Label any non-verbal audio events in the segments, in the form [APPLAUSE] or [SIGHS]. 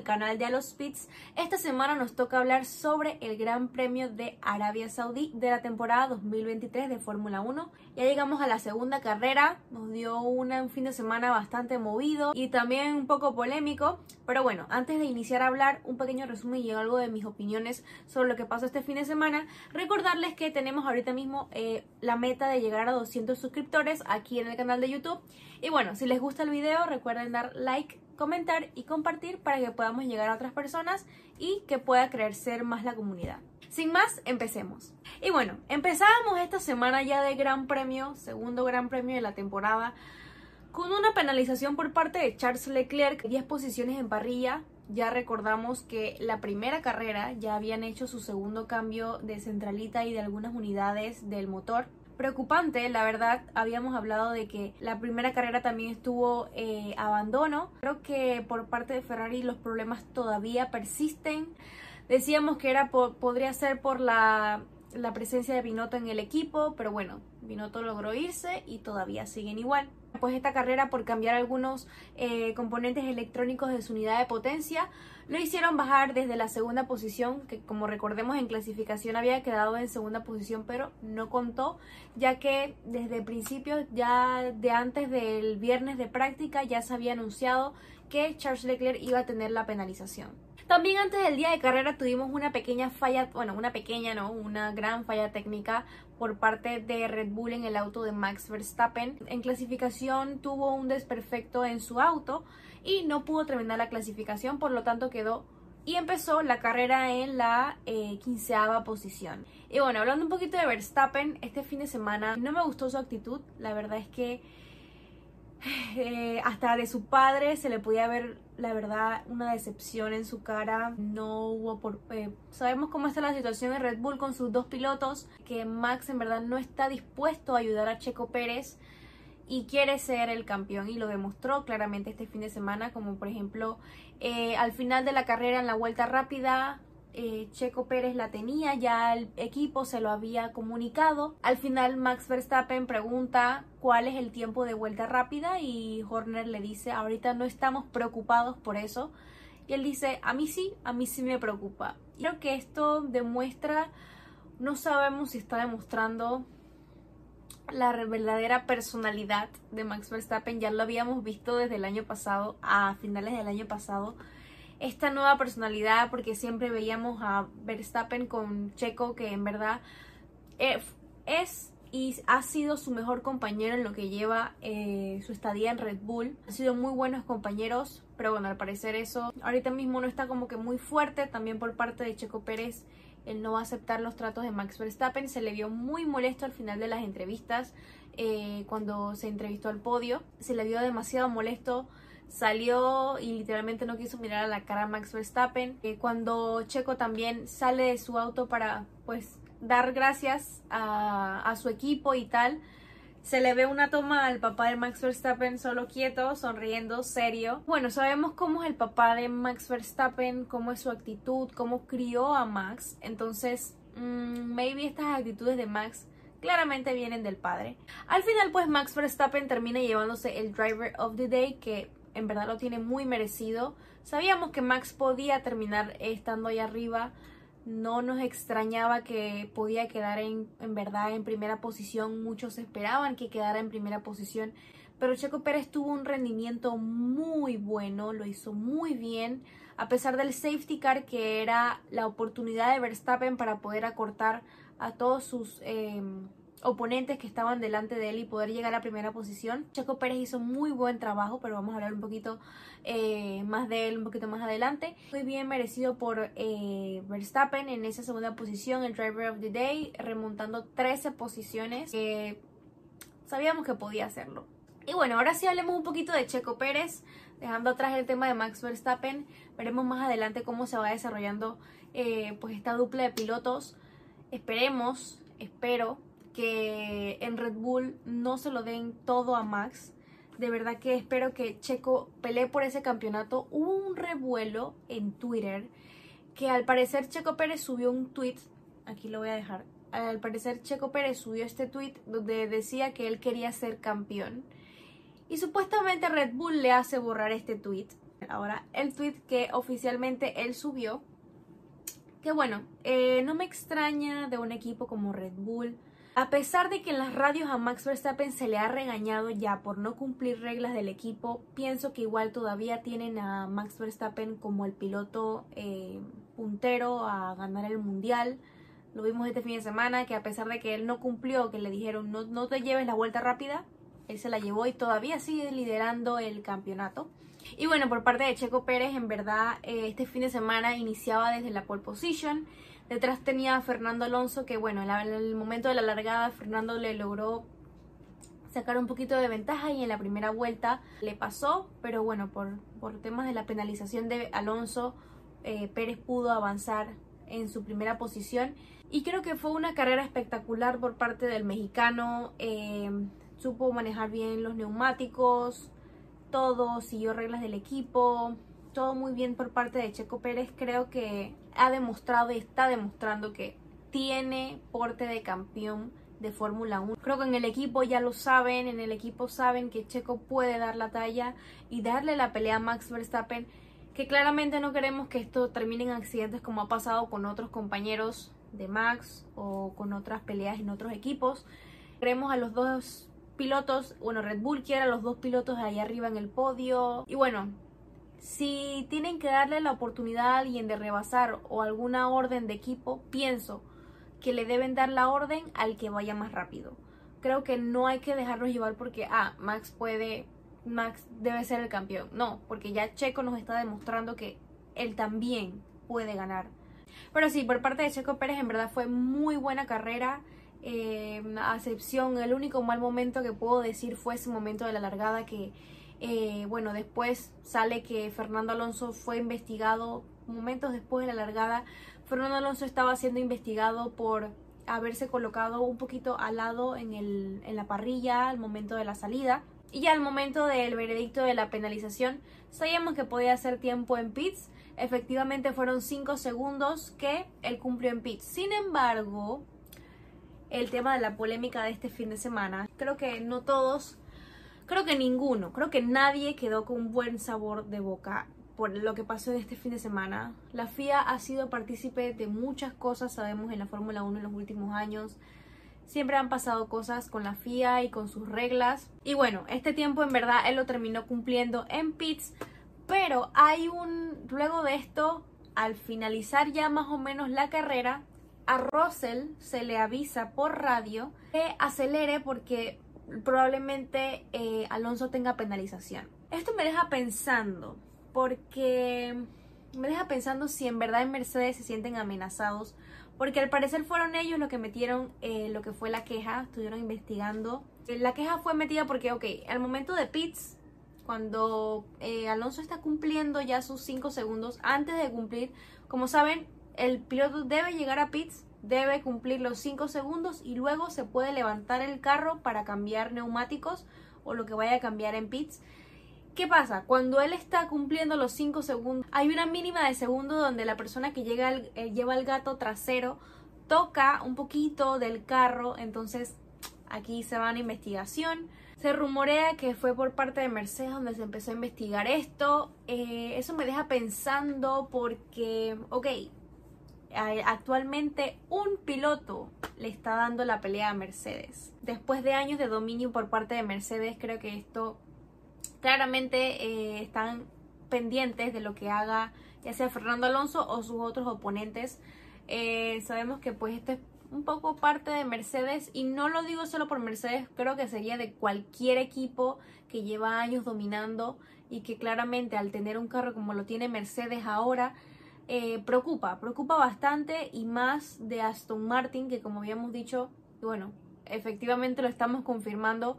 del canal de Alospits. Esta semana nos toca hablar sobre el Gran Premio de Arabia Saudí de la temporada 2023 de Fórmula 1. Ya llegamos a la segunda carrera, nos dio un fin de semana bastante movido y también un poco polémico, pero bueno, antes de iniciar a hablar, un pequeño resumen y algo de mis opiniones sobre lo que pasó este fin de semana, recordarles que tenemos ahorita mismo eh, la meta de llegar a 200 suscriptores aquí en el canal de YouTube. Y bueno, si les gusta el video, recuerden dar like, comentar y compartir para que podamos llegar a otras personas y que pueda crecer más la comunidad. Sin más, empecemos. Y bueno, empezábamos esta semana ya de Gran Premio, segundo Gran Premio de la temporada, con una penalización por parte de Charles Leclerc, 10 posiciones en parrilla. Ya recordamos que la primera carrera ya habían hecho su segundo cambio de centralita y de algunas unidades del motor preocupante, la verdad, habíamos hablado de que la primera carrera también estuvo eh, abandono. Creo que por parte de Ferrari los problemas todavía persisten. Decíamos que era podría ser por la, la presencia de Binotto en el equipo, pero bueno, Binotto logró irse y todavía siguen igual pues esta carrera por cambiar algunos eh, componentes electrónicos de su unidad de potencia lo hicieron bajar desde la segunda posición que como recordemos en clasificación había quedado en segunda posición pero no contó ya que desde el principio ya de antes del viernes de práctica ya se había anunciado que Charles Leclerc iba a tener la penalización. También antes del día de carrera tuvimos una pequeña falla, bueno, una pequeña, no, una gran falla técnica por parte de Red Bull en el auto de Max Verstappen. En clasificación tuvo un desperfecto en su auto y no pudo terminar la clasificación, por lo tanto quedó y empezó la carrera en la eh, quinceava posición. Y bueno, hablando un poquito de Verstappen, este fin de semana no me gustó su actitud, la verdad es que [SIGHS] eh, hasta de su padre se le podía ver, la verdad, una decepción en su cara. No hubo por... Eh, sabemos cómo está la situación de Red Bull con sus dos pilotos, que Max en verdad no está dispuesto a ayudar a Checo Pérez y quiere ser el campeón y lo demostró claramente este fin de semana, como por ejemplo eh, al final de la carrera en la vuelta rápida eh, Checo Pérez la tenía, ya el equipo se lo había comunicado. Al final Max Verstappen pregunta cuál es el tiempo de vuelta rápida y Horner le dice, ahorita no estamos preocupados por eso. Y él dice, a mí sí, a mí sí me preocupa. Creo que esto demuestra, no sabemos si está demostrando la verdadera personalidad de Max Verstappen. Ya lo habíamos visto desde el año pasado, a finales del año pasado esta nueva personalidad porque siempre veíamos a Verstappen con Checo que en verdad eh, es y ha sido su mejor compañero en lo que lleva eh, su estadía en Red Bull. Han sido muy buenos compañeros, pero bueno, al parecer eso ahorita mismo no está como que muy fuerte. También por parte de Checo Pérez, él no va a aceptar los tratos de Max Verstappen. Se le vio muy molesto al final de las entrevistas, eh, cuando se entrevistó al podio. Se le vio demasiado molesto salió y literalmente no quiso mirar a la cara a Max Verstappen. Eh, cuando Checo también sale de su auto para pues dar gracias a, a, su equipo y tal, se le ve una toma al papá de Max Verstappen solo quieto, sonriendo, serio. Bueno, sabemos cómo es el papá de Max Verstappen, cómo es su actitud, cómo crió a Max. Entonces, mmm, maybe estas actitudes de Max claramente vienen del padre. Al final, pues Max Verstappen termina llevándose el Driver of the Day, que en verdad lo tiene muy merecido. Sabíamos que Max podía terminar estando ahí arriba. No nos extrañaba que podía quedar en, en verdad en primera posición. Muchos esperaban que quedara en primera posición. Pero Checo Pérez tuvo un rendimiento muy bueno, lo hizo muy bien. A pesar del safety car que era la oportunidad de Verstappen para poder acortar a todos sus... Em, oponentes que estaban delante de él y poder llegar a primera posición. Checo Pérez hizo muy buen trabajo, pero vamos a hablar un poquito eh, más de él un poquito más adelante. Muy bien merecido por eh, Verstappen en esa segunda posición, el Driver of the Day, remontando 13 posiciones. que sabíamos que podía hacerlo. Y bueno, ahora sí hablemos un poquito de Checo Pérez, dejando atrás el tema de Max Verstappen. Veremos más adelante cómo se va desarrollando eh, pues esta dupla de pilotos. Esperemos, espero que en Red Bull no se lo den todo a Max. De verdad que espero que Checo pelee por ese campeonato. Hubo un revuelo en Twitter que al parecer Checo Pérez subió un tweet. Aquí lo voy a dejar. Al parecer Checo Pérez subió este tweet donde decía que él quería ser campeón. Y supuestamente Red Bull le hace borrar este tweet. ahora el tweet que oficialmente él subió. Que bueno, eh, no me extraña de un equipo como Red Bull. A pesar de que en las radios a Max Verstappen se le ha regañado ya por no cumplir reglas del equipo, pienso que igual todavía tienen a Max Verstappen como el piloto eh, puntero a ganar el mundial. Lo vimos este fin de semana, que a pesar de que él no cumplió, que le dijeron no, no te lleves la vuelta rápida, él se la llevó y todavía sigue liderando el campeonato. Y bueno, por parte de Checo Pérez, en verdad, eh, este fin de semana iniciaba desde la pole position. Detrás tenía Fernando Alonso, que bueno, en, el momento de la largada, Fernando le logró sacar un poquito de ventaja y en la primera vuelta le pasó, pero bueno, por, por temas de la penalización de Alonso, eh, Pérez pudo avanzar en su primera posición. Y creo que fue una carrera espectacular por parte del mexicano. Eh, supo manejar bien los neumáticos, todo, siguió reglas del equipo, todo muy bien por parte de Checo Pérez. Creo que ha demostrado y está demostrando que tiene porte de campeón de Fórmula 1. Creo que en el equipo ya lo saben, en el equipo saben que Checo puede dar la talla y darle la pelea a Max Verstappen, que claramente no queremos que esto termine en accidentes como ha pasado con otros compañeros de Max o con otras peleas en otros equipos. Queremos a los dos pilotos, bueno, Red Bull quiere a los dos pilotos ahí arriba en el podio. Y bueno, si tienen que darle la oportunidad a alguien de rebasar o alguna orden de equipo, pienso que le deben dar la orden al que vaya más rápido. Creo que no hay que dejarnos llevar porque, ah, Max puede, Max debe ser el campeón. No, porque ya Checo nos está demostrando que él también puede ganar. Pero sí, por parte de Checo Pérez en verdad fue muy buena carrera eh, acepción, el único mal momento que puedo decir fue ese momento de la largada que, eh, bueno, después sale que Fernando Alonso fue investigado, momentos después de la largada, Fernando Alonso estaba siendo investigado por haberse colocado un poquito al lado en, el, en la parrilla al momento de la salida. Y ya al momento del veredicto de la penalización, sabíamos que podía hacer tiempo en pits. Efectivamente fueron 5 segundos que él cumplió en pits. Sin embargo, el tema de la polémica de este fin de semana. Creo que no todos, creo que ninguno, creo que nadie quedó con un buen sabor de boca por lo que pasó en este fin de semana. La FIA ha sido partícipe de muchas cosas, sabemos, en la Fórmula 1 en los últimos años. Siempre han pasado cosas con la FIA y con sus reglas. Y bueno, este tiempo en verdad él lo terminó cumpliendo en pits. Pero hay un... Luego de esto, al finalizar ya más o menos la carrera, a Russell se le avisa por radio que acelere porque probablemente eh, Alonso tenga penalización. Esto me deja pensando, porque me deja pensando si en verdad en Mercedes se sienten amenazados, porque al parecer fueron ellos los que metieron eh, lo que fue la queja, estuvieron investigando. La queja fue metida porque, ok, al momento de pits, cuando eh, Alonso está cumpliendo ya sus 5 segundos, antes de cumplir, como saben, el piloto debe llegar a pits, debe cumplir los 5 segundos y luego se puede levantar el carro para cambiar neumáticos o lo que vaya a cambiar en pits. ¿Qué pasa? Cuando él está cumpliendo los 5 segundos, hay una mínima de segundo donde la persona que llega eh, lleva el gato trasero toca un poquito del carro, entonces aquí se va a investigación. Se rumorea que fue por parte de Mercedes donde se empezó a investigar esto. Eh, eso me deja pensando porque, ok, actualmente un piloto le está dando la pelea a Mercedes. Después de años de dominio por parte de Mercedes, creo que esto claramente eh, están pendientes de lo que haga ya sea Fernando Alonso o sus otros oponentes. Eh, sabemos que pues esto es un poco parte de Mercedes y no lo digo solo por Mercedes, creo que sería de cualquier equipo que lleva años dominando y que claramente al tener un carro como lo tiene Mercedes ahora, eh, preocupa, preocupa bastante y más de Aston Martin, que como habíamos dicho, bueno, efectivamente lo estamos confirmando.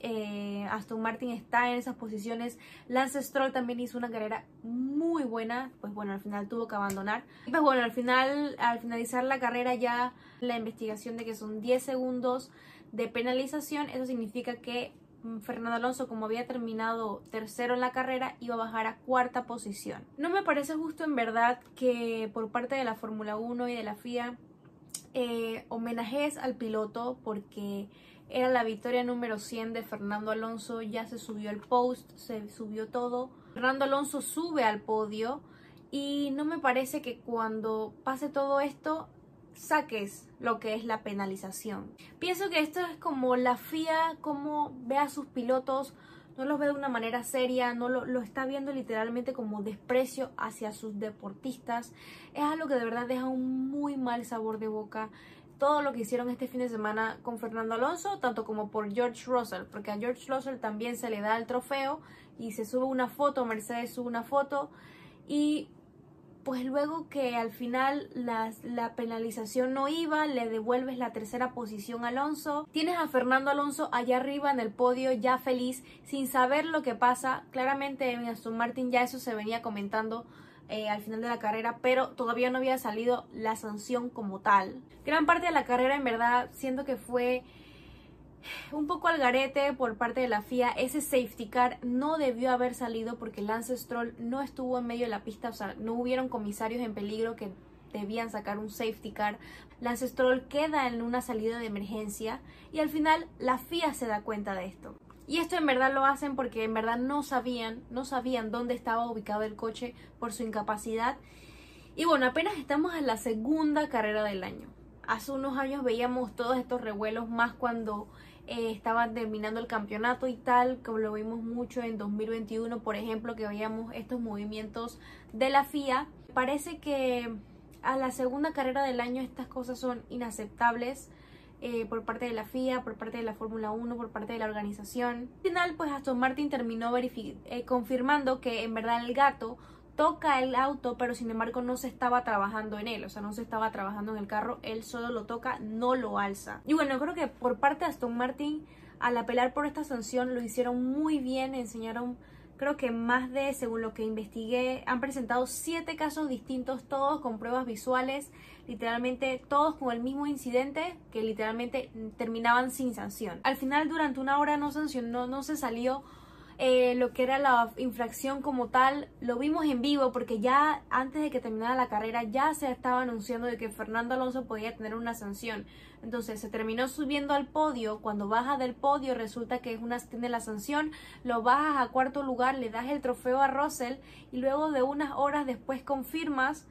Eh, Aston Martin está en esas posiciones. Lance Stroll también hizo una carrera muy buena. Pues bueno, al final tuvo que abandonar. Pues bueno, al final, al finalizar la carrera ya la investigación de que son 10 segundos de penalización. Eso significa que Fernando Alonso, como había terminado tercero en la carrera, iba a bajar a cuarta posición. No me parece justo en verdad que por parte de la Fórmula 1 y de la FIA eh, homenajes al piloto porque era la victoria número 100 de Fernando Alonso, ya se subió el post, se subió todo Fernando Alonso sube al podio y no me parece que cuando pase todo esto saques lo que es la penalización. Pienso que esto es como la FIA, como ve a sus pilotos, no los ve de una manera seria, no lo, lo, está viendo literalmente como desprecio hacia sus deportistas. Es algo que de verdad deja un muy mal sabor de boca. Todo lo que hicieron este fin de semana con Fernando Alonso, tanto como por George Russell, porque a George Russell también se le da el trofeo y se sube una foto, Mercedes sube una foto y pues luego que al final la penalización no iba, le devuelves la tercera posición a Alonso. Tienes a Fernando Alonso allá arriba en el podio, ya feliz, sin saber lo que pasa. Claramente en Aston Martin ya eso se venía comentando eh, al final de la carrera, pero todavía no había salido la sanción como tal. Gran parte de la carrera en verdad siento que fue un poco al garete por parte de la FIA. Ese safety car no debió haber salido porque Lance Stroll no estuvo en medio de la pista, o sea, no hubieron comisarios en peligro que debían sacar un safety car. Lance Stroll queda en una salida de emergencia y al final la FIA se da cuenta de esto. Y esto en verdad lo hacen porque en verdad no sabían, no sabían dónde estaba ubicado el coche por su incapacidad. Y bueno, apenas estamos en la segunda carrera del año. Hace unos años veíamos todos estos revuelos más cuando eh, estaban terminando el campeonato y tal, como lo vimos mucho en 2021, por ejemplo, que veíamos estos movimientos de la FIA. Parece que a la segunda carrera del año estas cosas son inaceptables. Eh, por parte de la FIA, por parte de la Fórmula 1, por parte de la organización. Al final, pues Aston Martin terminó eh, confirmando que en verdad el gato toca el auto, pero sin embargo no se estaba trabajando en él, o sea, no se estaba trabajando en el carro, él solo lo toca, no lo alza. Y bueno, creo que por parte de Aston Martin, al apelar por esta sanción, lo hicieron muy bien, enseñaron, creo que más de, según lo que investigué, han presentado siete casos distintos, todos con pruebas visuales, literalmente todos con el mismo incidente, que literalmente terminaban sin sanción. Al final, durante una hora no sancionó, no se salió eh, lo que era la infracción como tal, lo vimos en vivo porque ya antes de que terminara la carrera ya se estaba anunciando de que Fernando Alonso podía tener una sanción. Entonces se terminó subiendo al podio, cuando baja del podio resulta que es una, tiene la sanción, lo bajas a cuarto lugar, le das el trofeo a Russell y luego de unas horas después confirmas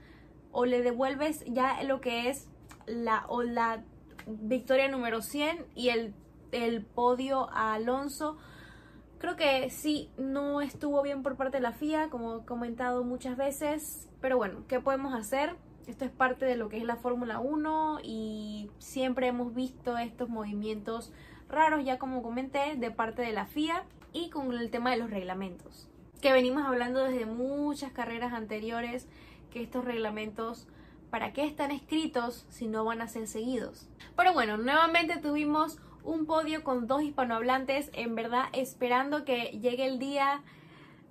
o le devuelves ya lo que es la, o la victoria número 100 y el, el podio a Alonso Creo que sí, no estuvo bien por parte de la FIA, como he comentado muchas veces, pero bueno, ¿qué podemos hacer? Esto es parte de lo que es la Fórmula 1 y siempre hemos visto estos movimientos raros, ya como comenté, de parte de la FIA y con el tema de los reglamentos, que venimos hablando desde muchas carreras anteriores, que estos reglamentos ¿para qué están escritos si no van a ser seguidos? Pero bueno, nuevamente tuvimos un podio con dos hispanohablantes, en verdad esperando que llegue el día,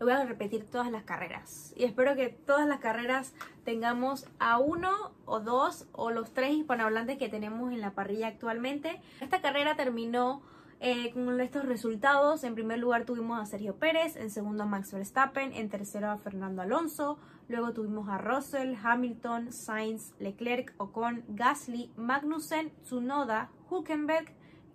voy a repetir todas las carreras. Y espero que todas las carreras tengamos a uno o dos o los tres hispanohablantes que tenemos en la parrilla actualmente. Esta carrera terminó eh, con estos resultados. En primer lugar tuvimos a Sergio Pérez, en segundo a Max Verstappen, en tercero a Fernando Alonso, luego tuvimos a Russell, Hamilton, Sainz, Leclerc, Ocon, Gasly, Magnussen, Tsunoda, Hulkenberg,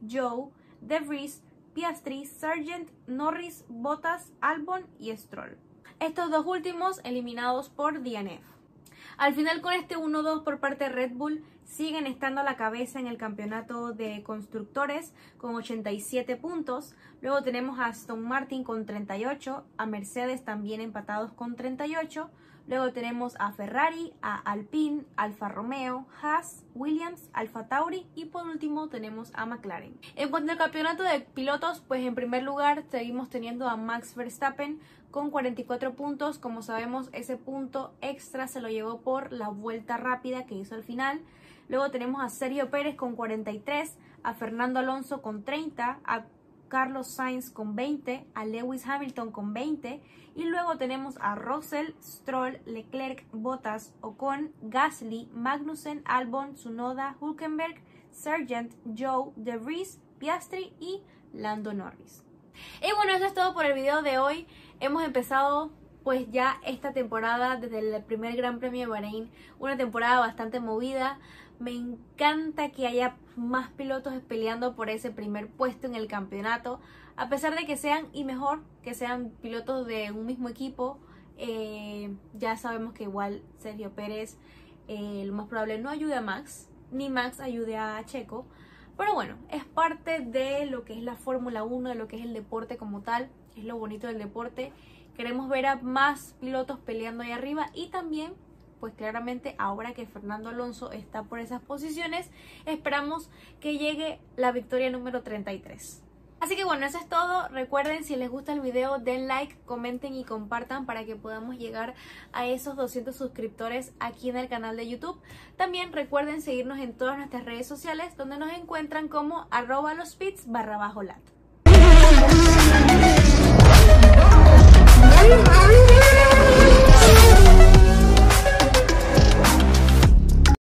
Joe, De Vries, Piastri, Sargent, Norris, Bottas, Albon y Stroll. Estos dos últimos eliminados por DNF. Al final con este 1-2 por parte de Red Bull siguen estando a la cabeza en el campeonato de constructores con 87 puntos. Luego tenemos a Aston Martin con 38, a Mercedes también empatados con 38. Luego tenemos a Ferrari, a Alpine, Alfa Romeo, Haas, Williams, Alfa Tauri y por último tenemos a McLaren. En cuanto al campeonato de pilotos, pues en primer lugar seguimos teniendo a Max Verstappen con 44 puntos. Como sabemos, ese punto extra se lo llevó por la vuelta rápida que hizo al final. Luego tenemos a Sergio Pérez con 43, a Fernando Alonso con 30, a Carlos Sainz con 20, a Lewis Hamilton con 20 y luego tenemos a Russell, Stroll, Leclerc, Bottas, Ocon, Gasly, Magnussen, Albon, Tsunoda, Hulkenberg, Sargent, Joe, De Vries, Piastri y Lando Norris. Y bueno, eso es todo por el video de hoy. Hemos empezado pues ya esta temporada desde el primer Gran Premio de Bahrein, una temporada bastante movida, Me encanta que haya más pilotos peleando por ese primer puesto en el campeonato, a pesar de que sean, y mejor, que sean pilotos de un mismo equipo. Eh, ya sabemos que igual Sergio Pérez eh, lo más probable no ayude a Max, ni Max ayude a Checo. Pero bueno, es parte de lo que es la Fórmula 1, de lo que es el deporte como tal, es lo bonito del deporte. Queremos ver a más pilotos peleando ahí arriba y también pues claramente ahora que Fernando Alonso está por esas posiciones, esperamos que llegue la victoria número 33. Así que bueno, eso es todo. Recuerden, si les gusta el video, den like, comenten y compartan para que podamos llegar a esos 200 suscriptores aquí en el canal de YouTube. También recuerden seguirnos en todas nuestras redes sociales donde nos encuentran como arroba los barra bajo lat.